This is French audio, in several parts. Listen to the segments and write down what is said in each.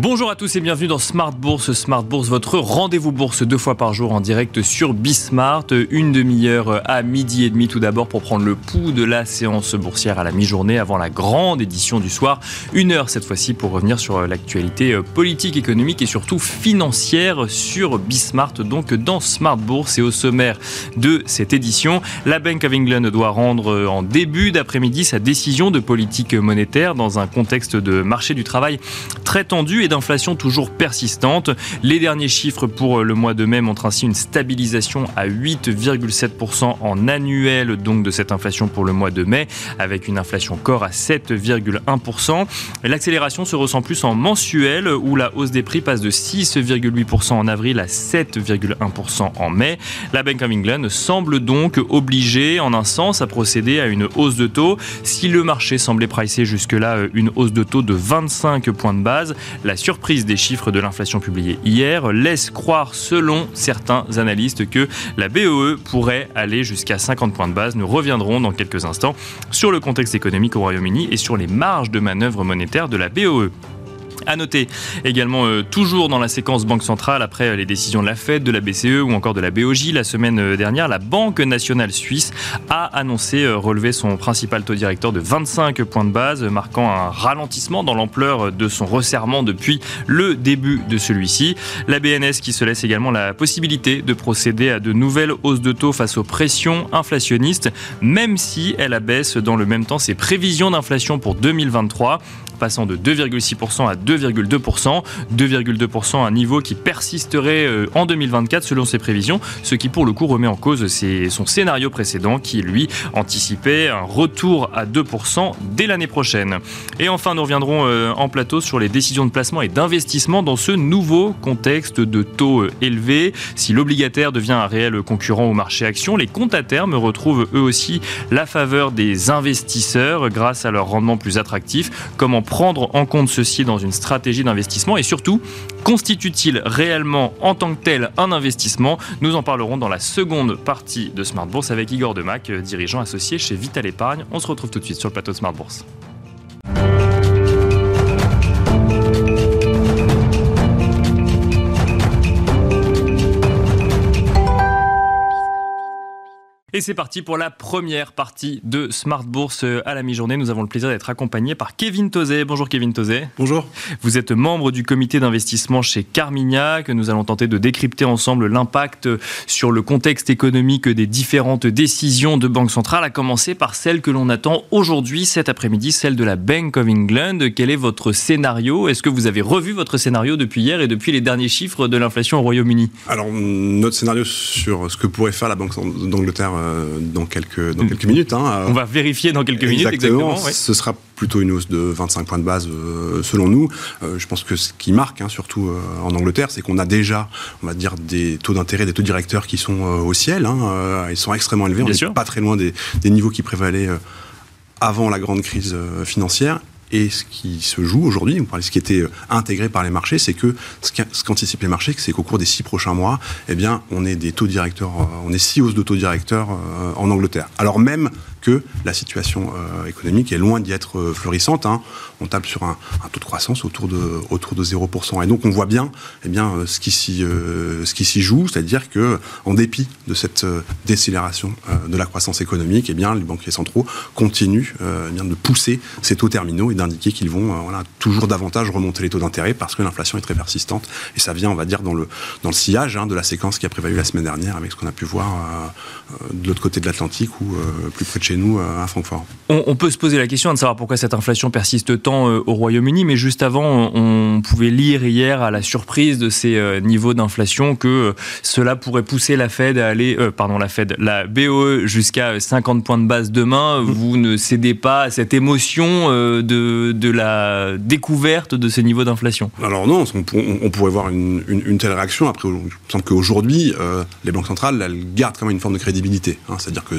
Bonjour à tous et bienvenue dans Smart Bourse. Smart Bourse, votre rendez-vous bourse deux fois par jour en direct sur Bismart. Une demi-heure à midi et demi tout d'abord pour prendre le pouls de la séance boursière à la mi-journée avant la grande édition du soir. Une heure cette fois-ci pour revenir sur l'actualité politique, économique et surtout financière sur Bismart. Donc dans Smart Bourse et au sommaire de cette édition, la Bank of England doit rendre en début d'après-midi sa décision de politique monétaire dans un contexte de marché du travail très tendu d'inflation toujours persistante. Les derniers chiffres pour le mois de mai montrent ainsi une stabilisation à 8,7% en annuel donc de cette inflation pour le mois de mai, avec une inflation corps à 7,1%. L'accélération se ressent plus en mensuel, où la hausse des prix passe de 6,8% en avril à 7,1% en mai. La Bank of England semble donc obligée, en un sens, à procéder à une hausse de taux. Si le marché semblait pricer jusque-là une hausse de taux de 25 points de base, la surprise des chiffres de l'inflation publiés hier laisse croire, selon certains analystes, que la BOE pourrait aller jusqu'à 50 points de base. Nous reviendrons dans quelques instants sur le contexte économique au Royaume-Uni et sur les marges de manœuvre monétaire de la BOE. À noter également, euh, toujours dans la séquence Banque centrale, après les décisions de la Fed, de la BCE ou encore de la BOJ, la semaine euh, dernière, la Banque nationale suisse a annoncé euh, relever son principal taux directeur de 25 points de base, marquant un ralentissement dans l'ampleur de son resserrement depuis le début de celui-ci. La BNS qui se laisse également la possibilité de procéder à de nouvelles hausses de taux face aux pressions inflationnistes, même si elle abaisse dans le même temps ses prévisions d'inflation pour 2023 passant de 2,6% à 2,2%. 2,2% un niveau qui persisterait euh, en 2024 selon ses prévisions, ce qui pour le coup remet en cause son scénario précédent qui lui anticipait un retour à 2% dès l'année prochaine. Et enfin nous reviendrons euh, en plateau sur les décisions de placement et d'investissement dans ce nouveau contexte de taux euh, élevés. Si l'obligataire devient un réel concurrent au marché action, les comptes à terme retrouvent eux aussi la faveur des investisseurs grâce à leur rendement plus attractif, comme en prendre en compte ceci dans une stratégie d'investissement et surtout, constitue-t-il réellement en tant que tel un investissement? Nous en parlerons dans la seconde partie de Smart Bourse avec Igor Demac, dirigeant associé chez Vital Épargne. On se retrouve tout de suite sur le plateau de Smart Bourse. Et c'est parti pour la première partie de Smart Bourse à la mi-journée. Nous avons le plaisir d'être accompagnés par Kevin Tozé. Bonjour Kevin Tozé. Bonjour. Vous êtes membre du comité d'investissement chez Carmignac. que nous allons tenter de décrypter ensemble l'impact sur le contexte économique des différentes décisions de Banque centrale, à commencer par celle que l'on attend aujourd'hui, cet après-midi, celle de la Bank of England. Quel est votre scénario? Est-ce que vous avez revu votre scénario depuis hier et depuis les derniers chiffres de l'inflation au Royaume-Uni? Alors, notre scénario sur ce que pourrait faire la Banque d'Angleterre euh, dans quelques, dans quelques minutes. Hein. On va vérifier dans quelques minutes exactement. Ce sera plutôt une hausse de 25 points de base euh, selon nous. Euh, je pense que ce qui marque, hein, surtout en Angleterre, c'est qu'on a déjà, on va dire, des taux d'intérêt, des taux directeurs qui sont au ciel. Hein. ils sont extrêmement élevés. on n'est pas très loin des, des niveaux qui prévalaient avant la grande crise financière. Et ce qui se joue aujourd'hui, ce qui était euh, intégré par les marchés, c'est que ce qu'anticipent les marchés, c'est qu'au cours des six prochains mois, eh bien, on est des taux directeurs, euh, on est six hausses de taux directeurs euh, en Angleterre. Alors même que la situation euh, économique est loin d'y être euh, florissante. Hein. On tape sur un, taux de croissance autour de, autour de 0%. Et donc on voit bien, eh bien euh, ce qui s'y ce joue, c'est-à-dire que en dépit de cette décélération de la croissance économique, eh bien les banquiers centraux continuent eh de pousser ces taux terminaux et d'indiquer qu'ils vont toujours davantage remonter les taux d'intérêt parce que l'inflation est très persistante. Et ça vient, on va dire, dans le, dans le sillage hein, de la séquence qui a prévalu la semaine dernière avec ce qu'on a pu voir de l'autre côté de l'Atlantique ou plus près de chez nous euh, à Francfort. On, peut se poser la question de savoir pourquoi cette inflation persiste tant euh, au Royaume-Uni, mais juste avant, on pouvait lire hier à la surprise de ces euh, niveaux d'inflation que cela pourrait pousser la Fed à aller, pardon, la Fed, la BOE jusqu'à 50 points de base demain. Mmh. Vous ne cédez pas à cette émotion de, de la découverte de ces niveaux d'inflation? Alors non, on, pourrait voir une, telle réaction. Après, il me semble qu'aujourd'hui, les banques centrales, elles gardent quand même une forme de crédibilité. Hein. C'est-à-dire que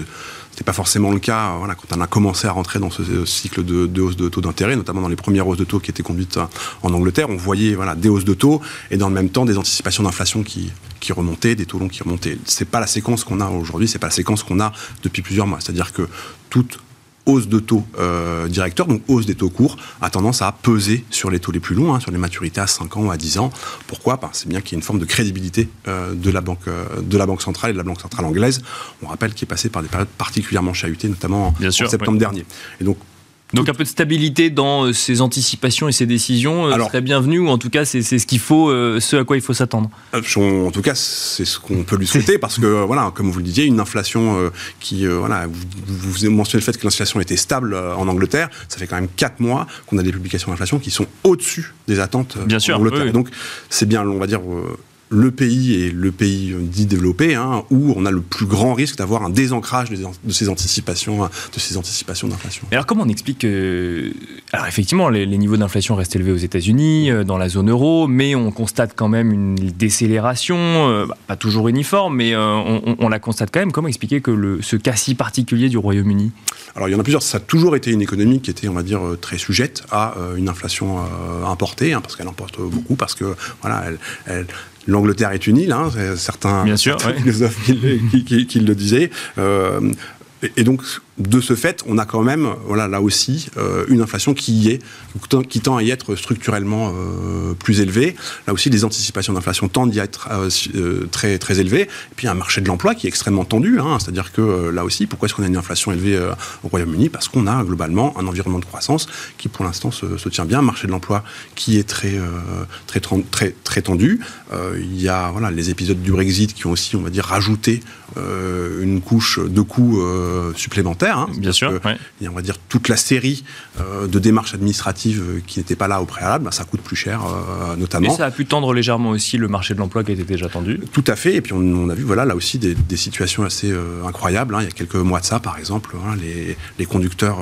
n'est pas forcément le cas quand on a commencé à rentrer dans ce cycle de, hausse de taux d'intérêt, notamment dans les premières hausses de taux qui étaient conduites en Angleterre. On voyait voilà, des hausses de taux et dans le même temps des anticipations d'inflation qui, qui remontaient, des taux longs qui remontaient. C'est pas la séquence qu'on a aujourd'hui, c'est pas la séquence qu'on a depuis plusieurs mois. C'est-à-dire que toute hausse de taux euh, directeurs, donc hausse des taux courts, a tendance à peser sur les taux les plus longs, hein, sur les maturités à 5 ans ou à 10 ans. Pourquoi? C'est bien qu'il y ait une forme de crédibilité euh, de, la banque, euh, de la Banque centrale et de la Banque centrale anglaise. On rappelle qu'il est passé par des périodes particulièrement chahutées, notamment en, septembre dernier. Et donc donc un peu de stabilité dans euh, ces anticipations et ces décisions euh, serait bienvenue, ou en tout cas c'est ce qu'il faut, euh, ce à quoi il faut s'attendre. En tout cas, c'est ce qu'on peut lui souhaiter parce que voilà, comme vous le disiez, une inflation qui voilà, vous, vous mentionnez le fait que l'inflation était stable en Angleterre. Ça fait quand même 4 mois qu'on a des publications d'inflation qui sont au-dessus des attentes bien en sûr, Angleterre. Donc c'est bien, on va dire le pays est le pays dit développé, hein, où on a le plus grand risque d'avoir un désancrage de ces anticipations, de ces anticipations d'inflation. Alors comment on explique que, alors effectivement, les, niveaux d'inflation restent élevés aux États-Unis, euh, dans la zone euro, mais on constate quand même une décélération, euh, bah, pas toujours uniforme, mais euh, on, la constate quand même. Comment expliquer que le, ce cas si particulier du Royaume-Uni? Alors il y en a plusieurs. Ça a toujours été une économie qui était, on va dire, très sujette à une inflation importée, hein, parce qu'elle importe beaucoup, parce que voilà, elle l'Angleterre est une île, hein, certains, Bien sûr, philosophes qui, le disaient. Euh, et donc, de ce fait, on a quand même, voilà, là aussi, euh, une inflation qui y est, qui tend à y être structurellement euh, plus élevée. Là aussi, les anticipations d'inflation tendent à être euh, très, très élevées. Et puis, un marché de l'emploi qui est extrêmement tendu. Hein, C'est-à-dire que là aussi, pourquoi est-ce qu'on a une inflation élevée au Royaume-Uni? Parce qu'on a globalement un environnement de croissance qui, pour l'instant, se, tient bien. Un marché de l'emploi qui est très, très, très, très tendu. il y a voilà, les épisodes du Brexit qui ont aussi, on va dire, rajouté une couche de coûts supplémentaires. Hein. Bien sûr. Et on va dire toute la série euh, de démarches administratives euh, qui n'étaient pas là au préalable, bah, ça coûte plus cher, euh, notamment. Mais ça a pu tendre légèrement aussi le marché de l'emploi qui était déjà tendu. Tout à fait. Et puis on, a vu, voilà, là aussi des, situations assez incroyables. Hein. Il y a quelques mois de ça, par exemple, hein, les, conducteurs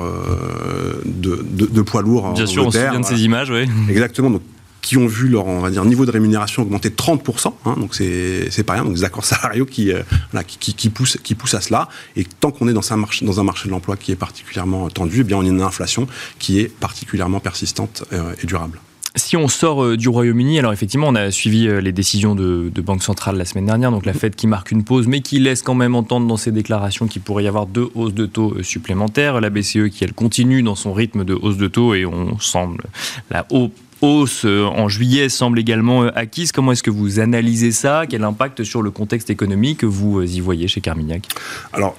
de, poids lourds. Bien sûr, on se souvient de ces images, oui. Exactement. Donc qui ont vu leur on va dire, niveau de rémunération augmenter de 30%, hein, donc c'est pas rien, donc des accords salariaux qui, euh, qui, qui, poussent, qui poussent à cela. Et tant qu'on est dans un marché, dans un marché de l'emploi qui est particulièrement tendu, eh bien on a une inflation qui est particulièrement persistante euh, et durable. Si on sort euh, du Royaume-Uni, alors effectivement, on a suivi les décisions de, Banque centrale la semaine dernière, donc la Fed qui marque une pause, mais qui laisse quand même entendre dans ses déclarations qu'il pourrait y avoir deux hausses de taux supplémentaires. La BCE qui, elle, continue dans son rythme de hausse de taux et on semble la haut hausse euh, en juillet semble également euh, acquise. Comment est-ce que vous analysez ça? Quel impact sur le contexte économique vous euh, y voyez chez Carmignac? Alors,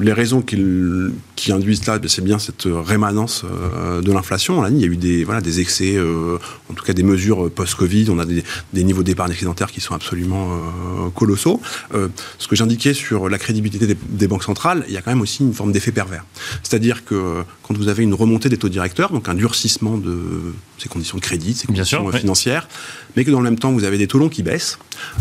les raisons qui, qui induisent là, c'est bien cette rémanence de l'inflation. Il y a eu des, voilà, des excès, en tout cas des mesures post-Covid. On a des, niveaux d'épargne excédentaire qui sont absolument colossaux. ce que j'indiquais sur la crédibilité des, des, banques centrales, il y a quand même aussi une forme d'effet pervers. C'est-à-dire que quand vous avez une remontée des taux directeurs, donc un durcissement de conditions de crédit, ces conditions financières, mais que dans le même temps vous avez des taux longs qui baissent,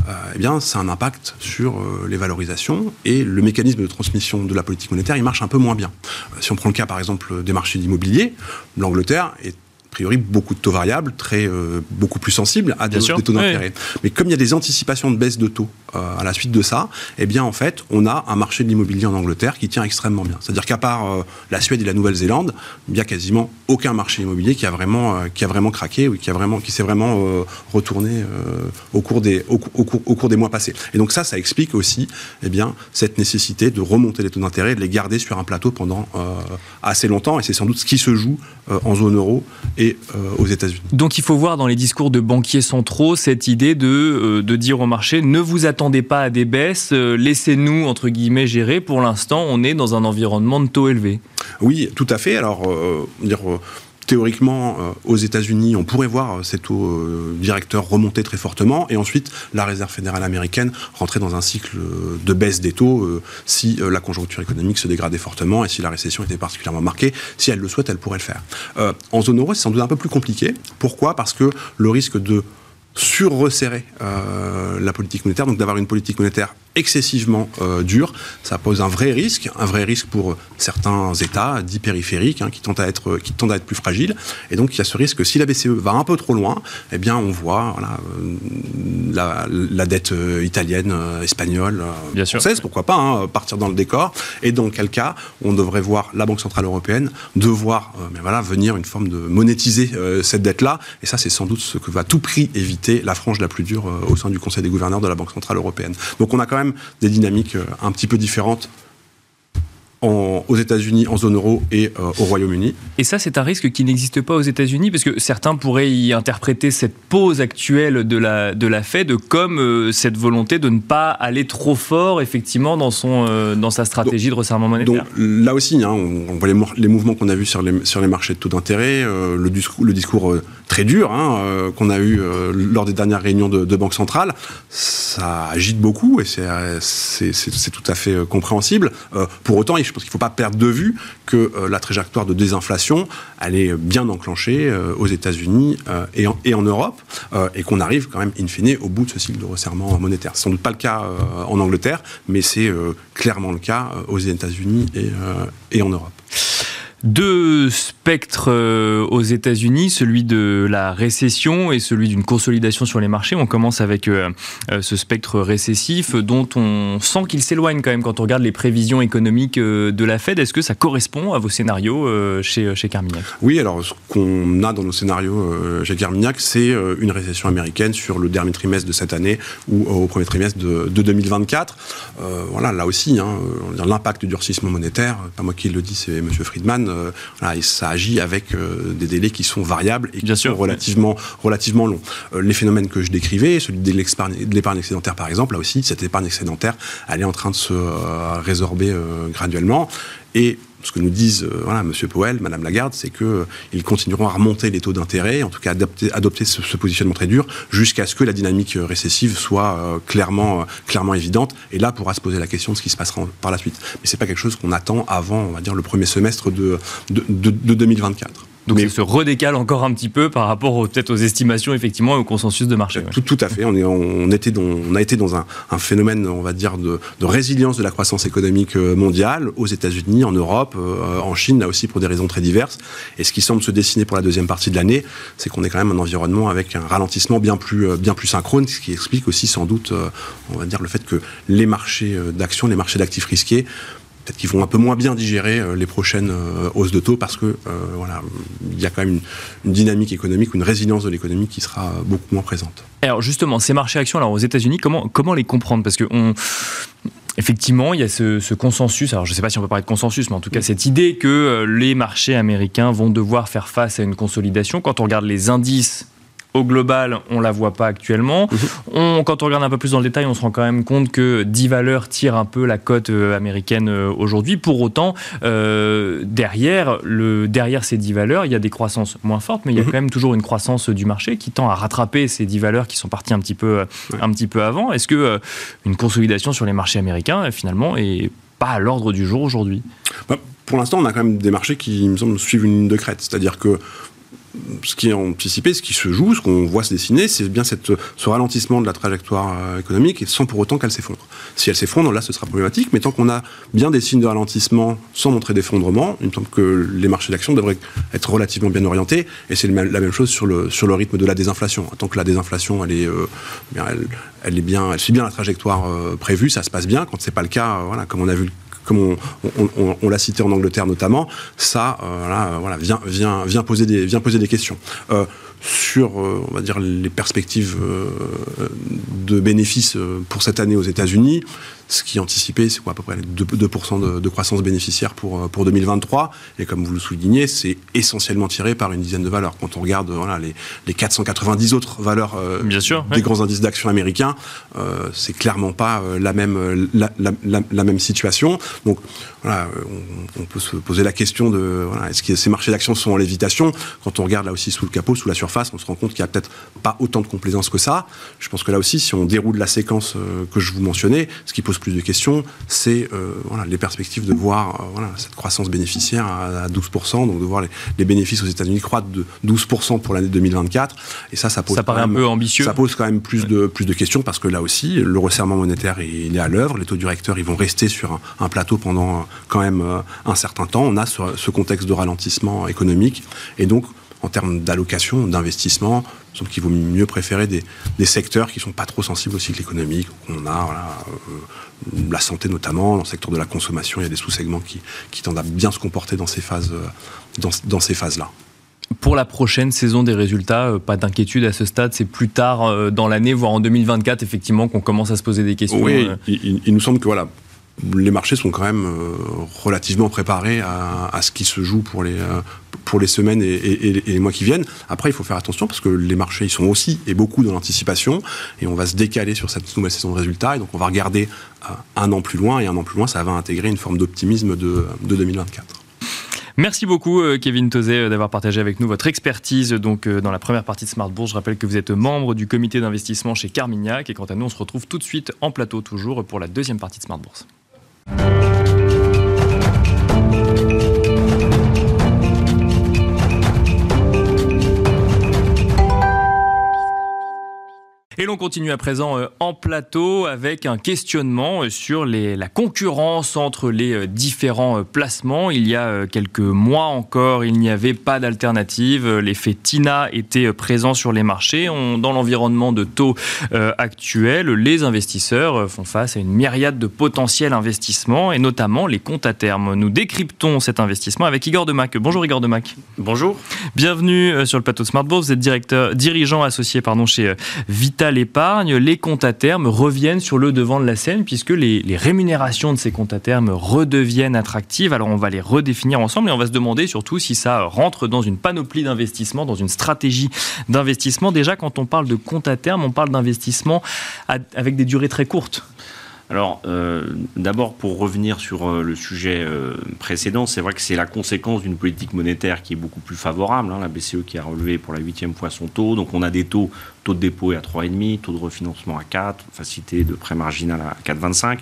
euh, eh bien c'est un impact sur euh, les valorisations et le mécanisme de transmission de la politique monétaire il marche un peu moins bien. Euh, si on prend le cas par exemple des marchés d'immobilier, l'Angleterre est priori beaucoup de taux variables, très, euh, beaucoup plus sensibles à des, taux d'intérêt. Mais comme il y a des anticipations de baisse de taux euh, à la suite de ça, eh bien en fait, on a un marché de l'immobilier en Angleterre qui tient extrêmement bien. C'est-à-dire qu'à part euh, la Suède et la Nouvelle-Zélande, il n'y a quasiment aucun marché immobilier qui a vraiment, qui a vraiment craqué ou qui, a vraiment, qui s'est vraiment retourné au, cours des, au, cours, au cours des mois passés. Et donc ça, ça explique aussi eh bien, cette nécessité de remonter les taux d'intérêt et de les garder sur un plateau pendant assez longtemps. Et c'est sans doute ce qui se joue en zone euro et euh, aux États-Unis. Donc il faut voir dans les discours de banquiers centraux cette idée de, euh, de dire au marché ne vous attendez pas à des baisses, euh, laissez-nous entre guillemets gérer. Pour l'instant, on est dans un environnement de taux élevé. Oui, tout à fait. Alors, dire théoriquement, euh, aux États-Unis, on pourrait voir ces taux euh, directeurs remonter très fortement, et ensuite la Réserve fédérale américaine rentrer dans un cycle de baisse des taux euh, si la conjoncture économique se dégradait fortement et si la récession était particulièrement marquée. Si elle le souhaite, elle pourrait le faire. en zone euro, c'est sans doute un peu plus compliqué. Pourquoi? Parce que le risque de sur-resserrer la politique monétaire, donc d'avoir une politique monétaire excessivement euh, dur. Ça pose un vrai risque, un vrai risque pour certains États dits périphériques hein, qui, tendent à être, qui tendent à être plus fragiles. Et donc il y a ce risque que si la BCE va un peu trop loin, eh bien on voit voilà, euh, la, dette euh, italienne, espagnole, bien française, pourquoi pas, hein, partir dans le décor. Et dans quel cas on devrait voir la Banque Centrale Européenne devoir mais voilà, venir une forme de monétiser cette dette-là. Et ça c'est sans doute ce que va à tout prix éviter la frange la plus dure au sein du Conseil des gouverneurs de la Banque Centrale Européenne. Donc on a quand même des dynamiques euh, un petit peu différentes aux États-Unis, en zone euro et euh, au Royaume-Uni. Et ça, c'est un risque qui n'existe pas aux États-Unis parce que certains pourraient y interpréter cette pause actuelle de la, de la Fed comme euh, cette volonté de ne pas aller trop fort, effectivement, dans, son, euh, dans sa stratégie de resserrement monétaire. Donc là aussi, hein, on, voit les, mouvements qu'on a vus sur les, sur les marchés de taux d'intérêt, le, discours, le discours très dur hein, qu'on a eu lors des dernières réunions de, de Banque centrale, ça agite beaucoup et c'est tout à fait compréhensible. pour autant, je pense qu'il ne faut pas perdre de vue que euh, la trajectoire de désinflation, elle est bien enclenchée euh, aux États-Unis euh, et, en, et, en, Europe, et qu'on arrive quand même, in fine, au bout de ce cycle de resserrement monétaire. C'est sans doute pas le cas en Angleterre, mais c'est clairement le cas aux États-Unis et, et en Europe. Deux spectres euh, aux États-Unis, celui de la récession et celui d'une consolidation sur les marchés. On commence avec euh, euh, ce spectre récessif dont on sent qu'il s'éloigne quand même quand on regarde les prévisions économiques de la Fed. Est-ce que ça correspond à vos scénarios chez, chez Carmignac? Oui, alors ce qu'on a dans nos scénarios chez Carmignac, c'est une récession américaine sur le dernier trimestre de cette année ou au premier trimestre de, 2024. voilà, là aussi, hein, l'impact du durcissement monétaire, pas moi qui le dis, c'est M. Friedman euh, et ça agit avec euh, des délais qui sont variables et qui sont relativement, relativement longs. Euh, les phénomènes que je décrivais, celui de l'épargne excédentaire par exemple, là aussi, cette épargne excédentaire, elle est en train de se résorber graduellement. Et ce que nous disent euh, voilà, M. Powell, Mme Lagarde, c'est qu'ils euh, continueront à remonter les taux d'intérêt, en tout cas adopter, adopter ce, positionnement très dur, jusqu'à ce que la dynamique euh, récessive soit clairement, évidente. Et là, pourra se poser la question de ce qui se passera par la suite. Mais ce n'est pas quelque chose qu'on attend avant, on va dire, le premier semestre de, de 2024. Donc ça se redécale encore un petit peu par rapport peut-être aux estimations effectivement et au consensus de marché. Tout, tout, à fait. On, est, on, était dans, on a été dans un, un, phénomène, on va dire, de, de, résilience de la croissance économique euh, mondiale aux États-Unis, en Europe, euh, en Chine, là aussi pour des raisons très diverses. Et ce qui semble se dessiner pour la deuxième partie de l'année, c'est qu'on est quand même un environnement avec un ralentissement bien plus, euh, bien plus synchrone, ce qui explique aussi sans doute, on va dire, le fait que les marchés d'actions, les marchés d'actifs risqués peut-être qu'ils vont un peu moins bien digérer euh, les prochaines euh, hausses de taux parce que euh, voilà, il y a quand même une, dynamique économique, une résilience de l'économie qui sera beaucoup moins présente. Alors justement, ces marchés actions alors aux États-Unis, comment comment les comprendre? Parce que on Effectivement, il y a ce, ce, consensus, alors je ne sais pas si on peut parler de consensus, mais en tout cas cette idée que les marchés américains vont devoir faire face à une consolidation. Quand on regarde les indices au global, on la voit pas actuellement. Mhm. On, quand on regarde un peu plus dans le détail, on se rend quand même compte que 10 valeurs tirent un peu la cote euh, américaine euh, aujourd'hui. Pour autant, euh, derrière, le, derrière ces 10 valeurs, il y a des croissances moins fortes, mais il y a mhm. quand même toujours une croissance du marché qui tend à rattraper ces 10 valeurs qui sont parties un petit peu, un petit peu avant. Est-ce que une consolidation sur les marchés américains, finalement, est pas à l'ordre du jour aujourd'hui? Bah, Pour l'instant, on a quand même des marchés qui, il me semble, suivent une ligne de crête. C'est-à-dire que ce qui est anticipé, ce qui se joue, ce qu'on voit se dessiner, c'est bien ce ralentissement de la trajectoire euh, économique, sans pour autant qu'elle s'effondre. Si elle s'effondre, là, ce sera problématique, mais tant qu'on a bien des signes de ralentissement sans montrer d'effondrement, il me semble que les marchés d'actions devraient être relativement bien orientés, et c'est la même chose sur le, le rythme de la désinflation. Tant que la désinflation, elle euh, elle suit bien la trajectoire euh, prévue, ça se passe bien. Quand c'est pas le cas, comme on a vu comme on, l'a cité en Angleterre notamment, ça euh, voilà, des, vient poser des questions. Euh, sur, euh, on va dire, les perspectives de bénéfices pour cette année aux États-Unis, ce qui est anticipé, c'est quoi à peu près 2%, de, croissance bénéficiaire pour, euh, pour 2023. Et comme vous le soulignez, c'est essentiellement tiré par une dizaine de valeurs. Quand on regarde voilà, les, les 490 autres valeurs euh, Bien sûr, des grands indices d'action américains, euh, c'est clairement pas euh, la, même, la, la, la, même situation. Donc voilà, on, on, peut se poser la question de voilà, est-ce que ces marchés d'actions sont en lévitation? Quand on regarde là aussi sous le capot, sous la surface, on se rend compte qu'il n'y a peut-être pas autant de complaisance que ça. Je pense que là aussi, si on déroule la séquence que je vous mentionnais, ce qui pose plus de questions, c'est euh, voilà, les perspectives de voir euh, voilà, cette croissance bénéficiaire à, 12%, donc de voir les, bénéfices aux États-Unis croître de 12% pour l'année 2024. Et ça, ça pose ça paraît un peu ambitieux. Ça pose quand même plus de plus de questions parce que là aussi, le resserrement monétaire il est à l'œuvre. Les taux directeurs, ils vont rester sur un, plateau pendant euh, quand même un certain temps. On a ce, ce contexte de ralentissement économique et donc en termes d'allocation, d'investissement, il semble qu'il vaut mieux préférer des, secteurs qui ne sont pas trop sensibles au cycle économique. On a euh, la santé notamment, dans le secteur de la consommation, il y a des sous-segments qui, tendent à bien se comporter dans ces phases, euh, dans, ces phases-là. Pour la prochaine saison des résultats, euh, pas d'inquiétude à ce stade, c'est plus tard dans l'année, voire en 2024, effectivement, qu'on commence à se poser des questions. Oui, il, il, nous semble que voilà, les marchés sont quand même relativement préparés à, ce qui se joue pour les, pour les semaines et, les mois qui viennent. Après, il faut faire attention parce que les marchés, ils sont aussi et beaucoup dans l'anticipation et on va se décaler sur cette nouvelle saison de résultats et donc on va regarder un an plus loin et un an plus loin, ça va intégrer une forme d'optimisme de, de 2024. Merci beaucoup euh, Kevin euh, d'avoir partagé avec nous votre expertise donc euh, dans la première partie de Smart Bourse. Je rappelle que vous êtes membre du comité d'investissement chez Carmignac et quant à nous on se retrouve tout de suite en plateau toujours pour la deuxième partie de Smart Bourse. Et l'on continue à présent euh, en plateau avec un questionnement euh, sur les, la concurrence entre les euh, différents placements. Il y a quelques mois encore, il n'y avait pas d'alternative. L'effet TINA était présent sur les marchés. dans l'environnement de taux actuel, les investisseurs font face à une myriade de potentiels investissements et notamment les comptes à terme. Nous décryptons cet investissement avec Igor Demac. Bonjour Igor Demac. Bonjour. Bienvenue sur le plateau de Smart Vous êtes directeur, dirigeant associé pardon, chez L'épargne, les comptes à terme reviennent sur le devant de la scène puisque les, rémunérations de ces comptes à terme redeviennent attractives. Alors on va les redéfinir ensemble et on va se demander surtout si ça rentre dans une panoplie d'investissement, dans une stratégie d'investissement. Déjà, quand on parle de comptes à terme, on parle d'investissement avec des durées très courtes. Alors, euh, d'abord, pour revenir sur euh, le sujet euh, précédent, c'est vrai que c'est la conséquence d'une politique monétaire qui est beaucoup plus favorable. Hein, la BCE qui a relevé pour la huitième fois son taux. Donc, on a des taux, taux de dépôt à 3,5, taux de refinancement à 4, facilité de prêt marginal à 4,25.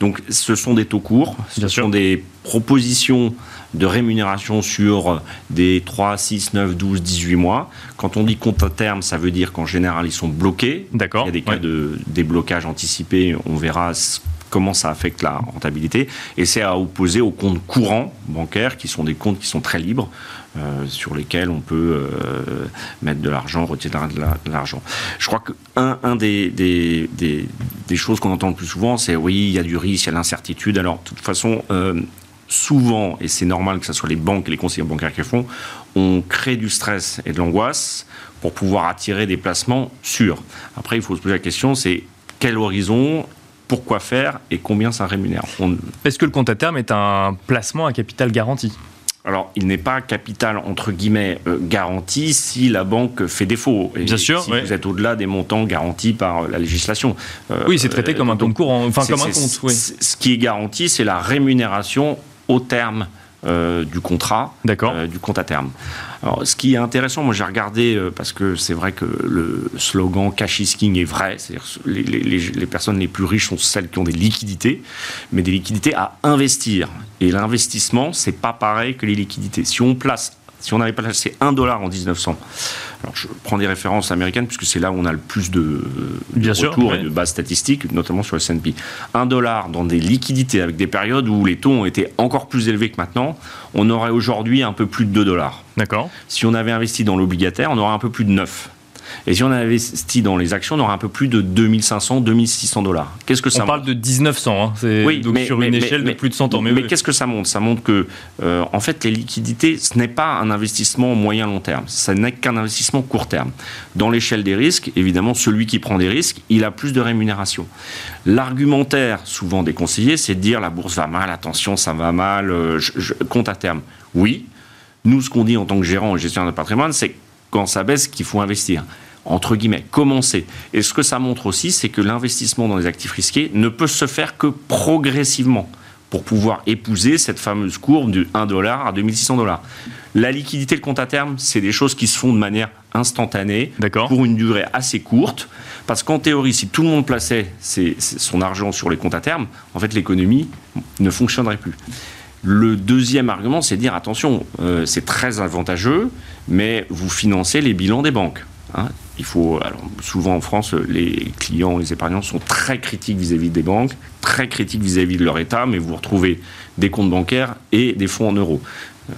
Donc, ce sont des taux courts. Ce sont des propositions de rémunération sur des 3, 6, 9, 12, 18 mois. Quand on dit compte à terme, ça veut dire qu'en général, ils sont bloqués. D'accord. Il y a des cas de déblocage anticipé. On verra comment ça affecte la rentabilité. Et c'est à opposer aux comptes courants bancaires, qui sont des comptes qui sont très libres, euh, sur lesquels on peut euh, mettre de l'argent, retirer de l'argent. Je crois qu'un un des, des, des, choses qu'on entend le plus souvent, c'est oui, il y a du risque, il y a l'incertitude. Alors, de toute façon, euh, souvent, et c'est normal que ce soit les banques et les conseillers bancaires qui le font, on crée du stress et de l'angoisse pour pouvoir attirer des placements sûrs. Après, il faut se poser la question, c'est quel horizon pourquoi faire et combien ça rémunère. Est-ce que le compte à terme est un placement à capital garanti? Alors, il n'est pas capital entre guillemets euh, garanti si la banque fait défaut. Et Bien sûr. Si vous êtes au-delà des montants garantis par euh, la législation. oui, c'est traité comme un compte courant, enfin comme un compte. Oui. Ce qui est garanti, c'est la rémunération au terme euh, du contrat, euh, du compte à terme. Alors, ce qui est intéressant, moi j'ai regardé, euh, parce que c'est vrai que le slogan cash is king est vrai, c'est-à-dire les, les, les, personnes les plus riches sont celles qui ont des liquidités, mais des liquidités à investir. Et l'investissement, c'est pas pareil que les liquidités. Si on place si on n'avait pas placé 1 dollar en 1900, alors je prends des références américaines puisque c'est là où on a le plus de, de retours et de bases statistiques, notamment sur le S&P. 1 dollar dans des liquidités avec des périodes où les taux ont été encore plus élevés que maintenant, on aurait aujourd'hui un peu plus de 2 dollars. D'accord. Si on avait investi dans l'obligataire, on aurait un peu plus de 9. Et si on avait investi dans les actions, on aurait un peu plus de 2500, 2600 dollars. Qu'est-ce que ça On parle de 1900, hein. c'est oui, donc sur une échelle de plus de 100 ans. Mais, qu'est-ce que ça montre? Ça montre que, euh, en fait, les liquidités, ce n'est pas un investissement moyen-long terme. Ça n'est qu'un investissement court terme. Dans l'échelle des risques, évidemment, celui qui prend des risques, il a plus de rémunération. L'argumentaire, souvent des conseillers, c'est de dire la bourse va mal, attention, ça va mal, euh, je, compte à terme. Oui. Nous, ce qu'on dit en tant que gérant et gestionnaire de patrimoine, c'est quand ça baisse qu'il faut investir entre guillemets, commencer. Et ce que ça montre aussi, c'est que l'investissement dans les actifs risqués ne peut se faire que progressivement pour pouvoir épouser cette fameuse courbe du 1 dollar à 2600 dollars. La liquidité, le compte à terme, c'est des choses qui se font de manière instantanée, pour une durée assez courte, parce qu'en théorie, si tout le monde plaçait son argent sur les comptes à terme, en fait, l'économie ne fonctionnerait plus. Le deuxième argument, c'est de dire attention, euh, c'est très avantageux, mais vous financez les bilans des banques. Hein. souvent en France, les clients, les épargnants sont très critiques vis-à-vis des banques, très critiques vis-à-vis -vis de leur État, mais vous retrouvez des comptes bancaires et des fonds en euros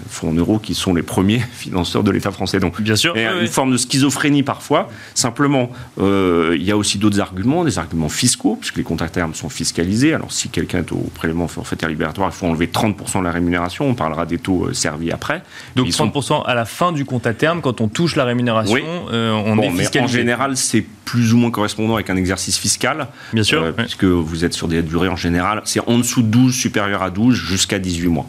fonds en euros qui sont les premiers financeurs de l'État français. Donc, bien sûr, une forme de schizophrénie parfois. Simplement, euh, il y a aussi d'autres arguments, des arguments fiscaux, puisque les comptes à terme sont fiscalisés. Alors, si quelqu'un est au prélèvement forfaitaire libératoire, il faut enlever 30% de la rémunération. On parlera des taux euh, servis après. Donc, 30% à la fin du compte à terme, quand on touche la rémunération, euh, on est fiscalisé. Mais en général, c'est plus ou moins correspondant avec un exercice fiscal. Bien sûr. Euh, puisque vous êtes sur des durées en général, c'est en dessous de 12, supérieur à 12, jusqu'à 18 mois.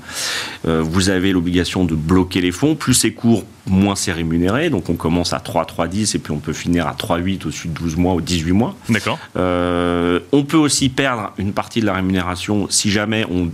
Euh, vous avez l'obligation de bloquer les fonds. Plus c'est court, moins c'est rémunéré. Donc on commence à 3, 3, 10 et puis on peut finir à 3, 8 au-dessus de 12 mois ou 18 mois. D'accord. Euh, on peut aussi perdre une partie de la rémunération si jamais on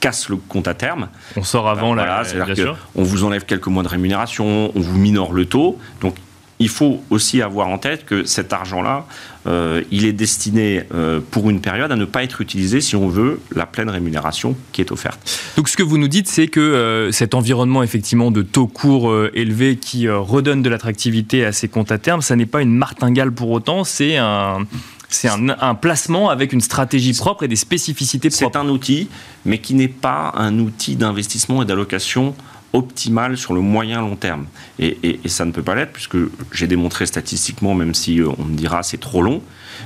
casse le compte à terme. On sort avant voilà, c'est-à-dire qu'on vous enlève quelques mois de rémunération, on vous minore le taux. Donc il faut aussi avoir en tête que cet argent-là, euh, il est destiné euh, pour une période à ne pas être utilisé si on veut la pleine rémunération qui est offerte. Donc ce que vous nous dites, c'est que euh, cet environnement effectivement de taux courts élevés qui redonne de l'attractivité à ces comptes à terme, ça n'est pas une martingale pour autant, c'est un... C'est un, placement avec une stratégie propre et des spécificités propres. C'est un outil, mais qui n'est pas un outil d'investissement et d'allocation optimale sur le moyen long terme. Et, ça ne peut pas l'être, puisque j'ai démontré statistiquement, même si euh, on me dira c'est trop long,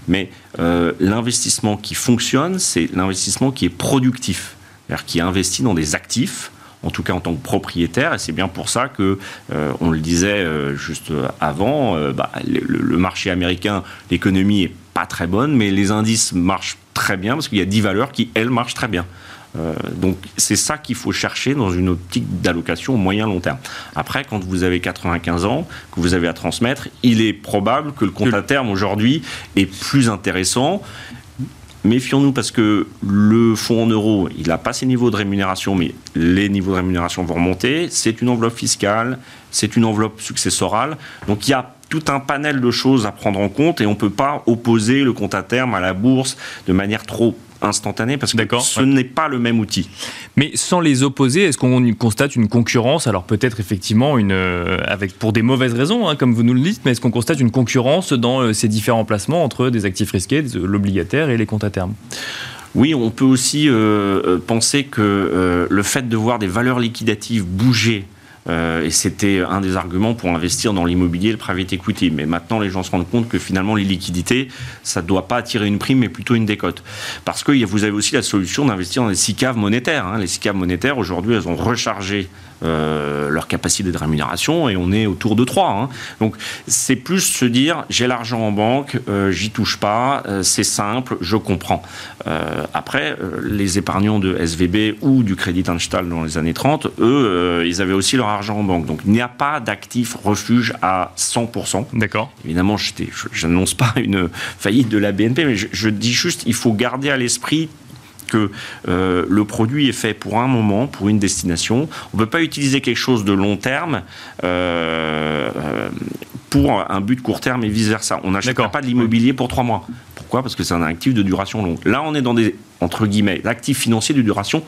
mais euh, l'investissement qui fonctionne, c'est l'investissement qui est productif, c'est-à-dire qui investit dans des actifs, en tout cas en tant que propriétaire, et c'est bien pour ça que, euh, on le disait juste avant, bah, le, marché américain, l'économie est pas très bonne, mais les indices marchent très bien, parce qu'il y a 10 valeurs qui, elles, marchent très bien. Euh, donc c'est ça qu'il faut chercher dans une optique d'allocation au moyen long terme. Après, quand vous avez 95 ans, que vous avez à transmettre, il est probable que le compte à terme aujourd'hui est plus intéressant. Méfions-nous parce que le fonds en euros, il n'a pas ses niveaux de rémunération, mais les niveaux de rémunération vont remonter. C'est une enveloppe fiscale, c'est une enveloppe successorale. Donc il y a tout un panel de choses à prendre en compte et on ne peut pas opposer le compte à terme à la bourse de manière trop instantané parce que ce n'est pas le même outil. Mais sans les opposer, est-ce qu'on constate une concurrence? Alors peut-être effectivement une, euh, avec pour des mauvaises raisons, hein, comme vous nous le dites, mais est-ce qu'on constate une concurrence dans euh, ces différents placements entre des actifs risqués, l'obligataire et les comptes à terme? Oui, on peut aussi euh, penser que le fait de voir des valeurs liquidatives bouger euh, et c'était un des arguments pour investir dans l'immobilier le private equity. Mais maintenant, les gens se rendent compte que finalement, les ça ne doit pas attirer une prime, mais plutôt une décote. Parce que vous avez aussi la solution d'investir dans les SICAV monétaires. Hein. Les SICAV monétaires, aujourd'hui, elles ont rechargé euh, leur capacité de rémunération et on est autour de 3. Hein. Donc c'est plus se dire j'ai l'argent en banque, euh, j'y touche pas, euh, c'est simple, je comprends. après, les épargnants de SVB ou du Crédit Anstalt dans les années 30, eux, ils avaient aussi leur argent en banque. Donc il n'y a pas d'actif refuge à 100%. D'accord. Évidemment, je n'annonce pas une faillite de la BNP, mais je, je dis juste il faut garder à l'esprit que euh, le produit est fait pour un moment, pour une destination. On ne peut pas utiliser quelque chose de long terme euh, euh, pour un but court terme et vice-versa. On n'achète pas de l'immobilier pour trois mois. Pourquoi? Parce que c'est un actif de duration longue. Là, on est dans des, entre guillemets, actifs financiers de duration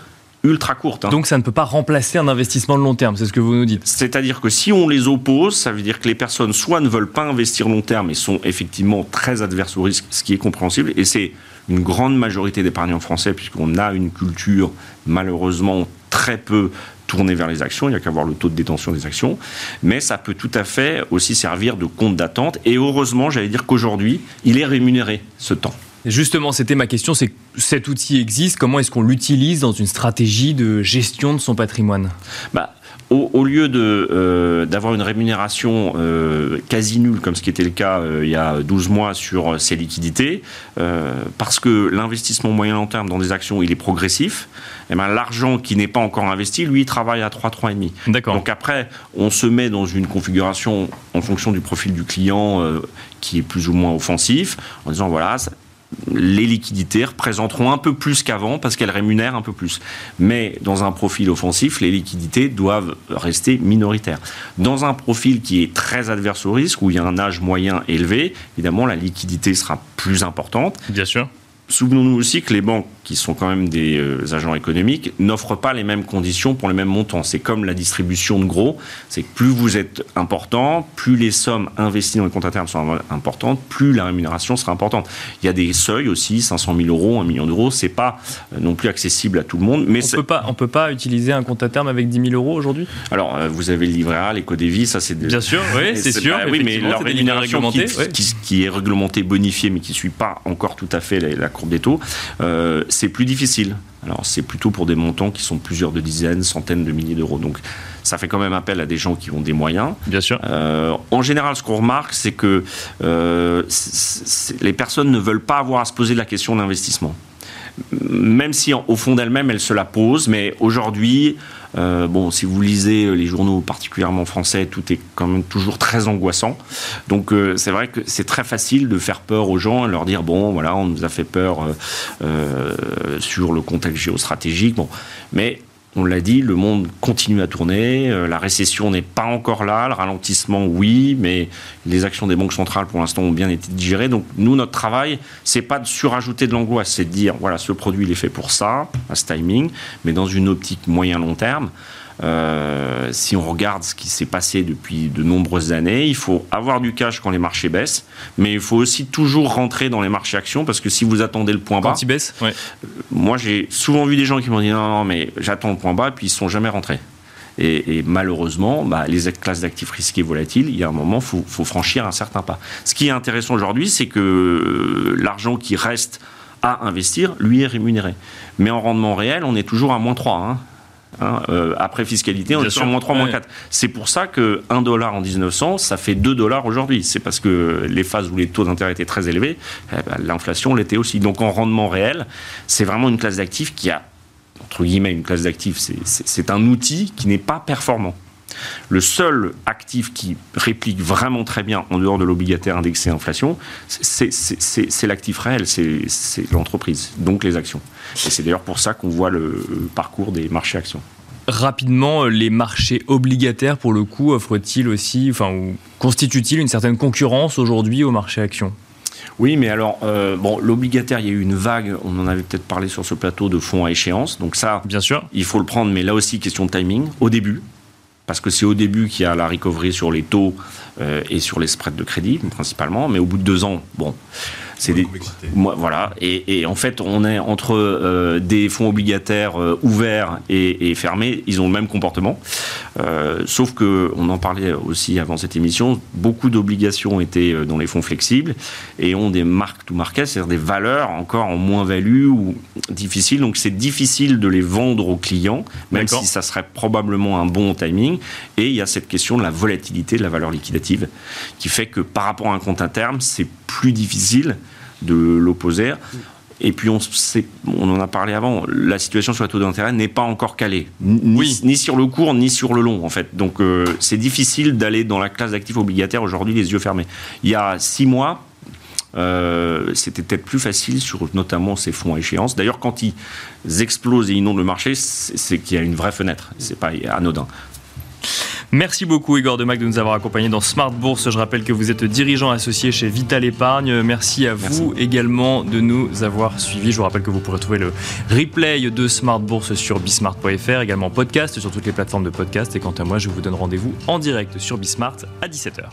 ultra courte. Hein. Donc ça ne peut pas remplacer un investissement de long terme, c'est ce que vous nous dites. C'est-à-dire que si on les oppose, ça veut dire que les personnes soit ne veulent pas investir long terme et sont effectivement très adverses au risque, ce qui est compréhensible, et c'est une grande majorité d'épargnants français, puisqu'on a une culture malheureusement très peu tournée vers les actions, il n'y a qu'à voir le taux de détention des actions, mais ça peut tout à fait aussi servir de compte d'attente, et heureusement, j'allais dire qu'aujourd'hui, il est rémunéré, ce temps. Justement, c'était ma question, c'est cet outil existe, comment est-ce qu'on l'utilise dans une stratégie de gestion de son patrimoine? Bah, au, lieu euh, d'avoir une rémunération euh, quasi nulle, comme ce qui était le cas euh, il y a 12 mois sur ces liquidités, parce que l'investissement moyen long terme dans des actions, il est progressif, eh ben, l'argent qui n'est pas encore investi, lui, il travaille à 3, 3,5. D'accord. Donc après, on se met dans une configuration en fonction du profil du client qui est plus ou moins offensif, en disant voilà, les liquidités représenteront un peu plus qu'avant parce qu'elles rémunèrent un peu plus. Mais dans un profil offensif, les liquidités doivent rester minoritaires. Dans un profil qui est très adverse au risque, où il y a un âge moyen élevé, évidemment, la liquidité sera plus importante. Bien sûr. Souvenons-nous aussi que les banques, qui sont quand même des euh, agents économiques, n'offrent pas les mêmes conditions pour les mêmes montants. C'est comme la distribution de gros, c'est que plus vous êtes important, plus les sommes investies dans les comptes à terme sont importantes, plus la rémunération sera importante. Il y a des seuils aussi, 500 000 euros, 1 million d'euros, c'est pas euh, non plus accessible à tout le monde. Mais on peut pas, on peut pas utiliser un compte à terme avec 10 000 euros aujourd'hui? Alors euh, vous avez le livret A, l'éco-dévis, ça c'est bien sûr, oui, c'est sûr. oui, mais la rémunération qui, qui, est réglementée, bonifiée, mais qui suit pas encore tout à fait la, la courbe des taux, c'est plus difficile. Alors c'est plutôt pour des montants qui sont plusieurs de dizaines, centaines de milliers d'euros. Donc ça fait quand même appel à des gens qui ont des moyens. Bien sûr. Euh, en général, ce qu'on remarque, c'est que euh, les personnes ne veulent pas avoir à se poser la question d'investissement même si au fond d'elle-même, elle se la pose. Mais aujourd'hui, euh, bon, si vous lisez les journaux particulièrement français, tout est quand même toujours très angoissant. Donc euh, c'est vrai que c'est très facile de faire peur aux gens et leur dire bon, voilà, on nous a fait peur euh, sur le contexte géostratégique. Bon, mais on l'a dit, le monde continue à tourner, euh, la récession n'est pas encore là, le ralentissement oui, mais les actions des banques centrales pour l'instant ont bien été digérées. Donc nous, notre travail, c'est pas de surajouter de l'angoisse, c'est de dire voilà, ce produit il est fait pour ça, à ce timing, mais dans une optique moyen-long terme. Euh, si on regarde ce qui s'est passé depuis de nombreuses années, il faut avoir du cash quand les marchés baissent, mais il faut aussi toujours rentrer dans les marchés actions parce que si vous attendez le point bas, quand il baisse, euh, moi j'ai souvent vu des gens qui m'ont dit non, non, mais j'attends le point bas, et puis ils sont jamais rentrés. Et, malheureusement, bah, les classes d'actifs risqués volatiles, il y a un moment, il faut, faut, franchir un certain pas. Ce qui est intéressant aujourd'hui, c'est que l'argent qui reste à investir, lui, est rémunéré. Mais en rendement réel, on est toujours à moins 3. Hein. Hein, euh, après fiscalité, on est sur moins 3, moins 4. C'est pour ça que 1 dollar en 1900, ça fait 2 dollars aujourd'hui. C'est parce que les phases où les taux d'intérêt étaient très élevés, eh ben, l'inflation l'était aussi. Donc en rendement réel, c'est vraiment une classe d'actifs qui a, entre guillemets, une classe d'actifs, c'est un outil qui n'est pas performant. Le seul actif qui réplique vraiment très bien en dehors de l'obligataire indexé inflation, c'est l'actif réel, c'est l'entreprise, donc les actions. Et c'est d'ailleurs pour ça qu'on voit le parcours des marchés actions. Rapidement, les marchés obligataires, pour le coup, offrent-ils aussi, enfin, constituent-ils une certaine concurrence aujourd'hui au marché actions? Oui, mais alors, euh, bon, l'obligataire, il y a eu une vague, on en avait peut-être parlé sur ce plateau, de fonds à échéance. Donc ça, bien sûr, il faut le prendre, mais là aussi, question de timing. Au début, parce que c'est au début qu'il y a la recovery sur les taux euh, et sur les spreads de crédit principalement, mais au bout de deux ans, bon, c'est des, voilà. Et, en fait, on est entre euh, des fonds obligataires euh, ouverts et, fermés. Ils ont le même comportement, euh, sauf que on en parlait aussi avant cette émission. Beaucoup d'obligations étaient dans les fonds flexibles et ont des marques to market, c'est-à-dire des valeurs encore en moins-value ou difficiles. Donc c'est difficile de les vendre aux clients, même si ça serait probablement un bon timing. Et il y a cette question de la volatilité de la valeur liquidative, qui fait que par rapport à un compte interne, c'est plus difficile de l'opposer. Et puis, on, on en a parlé avant, la situation sur les taux d'intérêt n'est pas encore calée. Ni, ni, sur le court, ni sur le long, en fait. Donc, euh, c'est difficile d'aller dans la classe d'actifs obligataires aujourd'hui les yeux fermés. Il y a six mois, euh, c'était peut-être plus facile sur notamment ces fonds à échéance. D'ailleurs, quand ils explosent et inondent le marché, c'est qu'il y a une vraie fenêtre. C'est pas anodin. Merci beaucoup Igor Demac de nous avoir accompagnés dans Smart Bourse. Je rappelle que vous êtes dirigeant associé chez Vital Épargne. Merci à vous également de nous avoir suivis. Je vous rappelle que vous pourrez trouver le replay de Smart Bourse sur bismart.fr, également podcast sur toutes les plateformes de podcast. Et quant à moi, je vous donne rendez-vous en direct sur Bismart à 17h.